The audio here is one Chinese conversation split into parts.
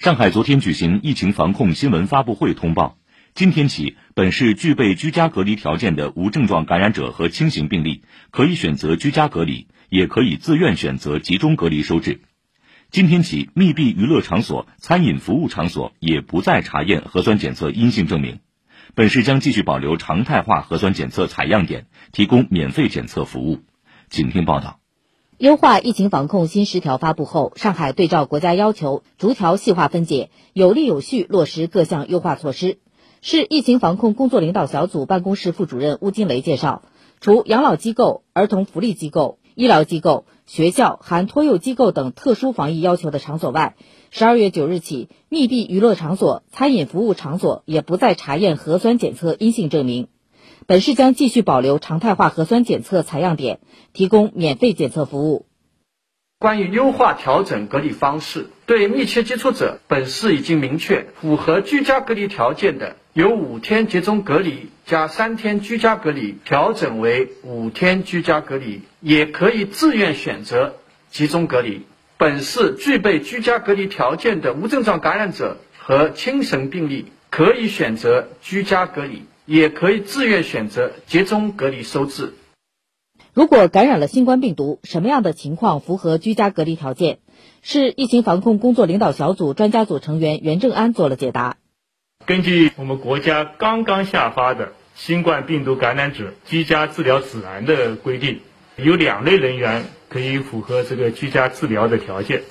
上海昨天举行疫情防控新闻发布会，通报：今天起，本市具备居家隔离条件的无症状感染者和轻型病例，可以选择居家隔离，也可以自愿选择集中隔离收治。今天起，密闭娱乐场所、餐饮服务场所也不再查验核酸检测阴性证明。本市将继续保留常态化核酸检测采样点，提供免费检测服务。请听报道。优化疫情防控新十条发布后，上海对照国家要求，逐条细化分解，有力有序落实各项优化措施。市疫情防控工作领导小组办公室副主任邬金雷介绍，除养老机构、儿童福利机构、医疗机构、学校含托幼机构等特殊防疫要求的场所外，十二月九日起，密闭娱乐场所、餐饮服务场所也不再查验核酸检测阴性证明。本市将继续保留常态化核酸检测采样点，提供免费检测服务。关于优化调整隔离方式，对密切接触者，本市已经明确，符合居家隔离条件的，由五天集中隔离加三天居家隔离调整为五天居家隔离，也可以自愿选择集中隔离。本市具备居家隔离条件的无症状感染者和轻绳病例，可以选择居家隔离。也可以自愿选择集中隔离收治。如果感染了新冠病毒，什么样的情况符合居家隔离条件？市疫情防控工作领导小组专家组成员袁正安做了解答。根据我们国家刚刚下发的《新冠病毒感染者居家治疗指南》的规定，有两类人员可以符合这个居家治疗的条件，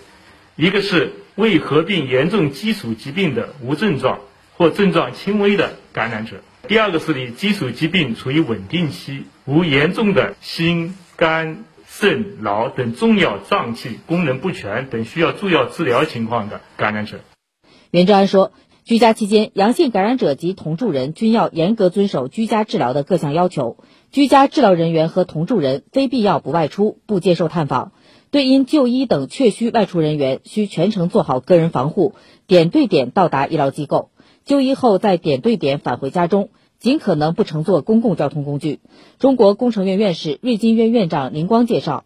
一个是未合并严重基础疾病的无症状或症状轻微的感染者。第二个是你基础疾病处于稳定期，无严重的心、肝、肾、脑等重要脏器功能不全等需要住药治疗情况的感染者。袁志安说，居家期间，阳性感染者及同住人均要严格遵守居家治疗的各项要求。居家治疗人员和同住人非必要不外出，不接受探访。对因就医等确需外出人员，需全程做好个人防护，点对点到达医疗机构。就医后再点对点返回家中，尽可能不乘坐公共交通工具。中国工程院院士、瑞金院院长林光介绍，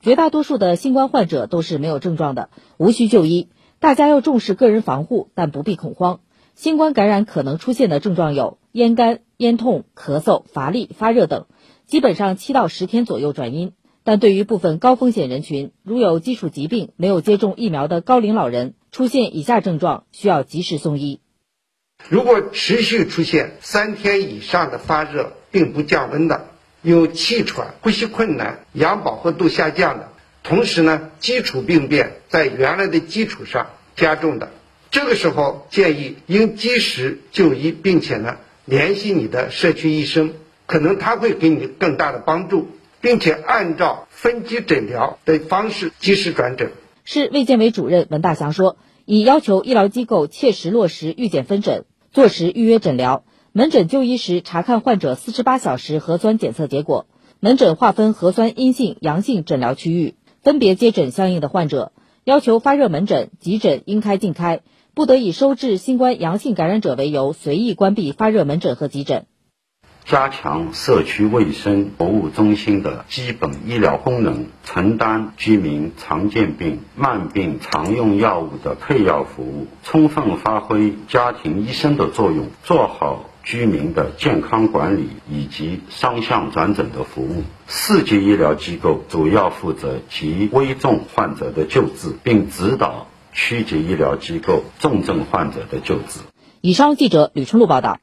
绝大多数的新冠患者都是没有症状的，无需就医。大家要重视个人防护，但不必恐慌。新冠感染可能出现的症状有咽干、咽痛、咳嗽、乏力、发热等，基本上七到十天左右转阴。但对于部分高风险人群，如有基础疾病、没有接种疫苗的高龄老人，出现以下症状，需要及时送医。如果持续出现三天以上的发热并不降温的，有气喘、呼吸困难、氧饱和度下降的，同时呢，基础病变在原来的基础上加重的，这个时候建议应及时就医，并且呢，联系你的社区医生，可能他会给你更大的帮助，并且按照分级诊疗的方式及时转诊。市卫健委主任文大祥说。已要求医疗机构切实落实预检分诊，坐实预约诊疗。门诊就医时查看患者四十八小时核酸检测结果。门诊划分核酸阴性、阳性诊疗区域，分别接诊相应的患者。要求发热门诊、急诊应开尽开，不得以收治新冠阳性感染者为由随意关闭发热门诊和急诊。加强社区卫生服务中心的基本医疗功能，承担居民常见病、慢病常用药物的配药服务，充分发挥家庭医生的作用，做好居民的健康管理以及双向转诊的服务。四级医疗机构主要负责极危重患者的救治，并指导区级医疗机构重症患者的救治。以上，记者吕春露报道。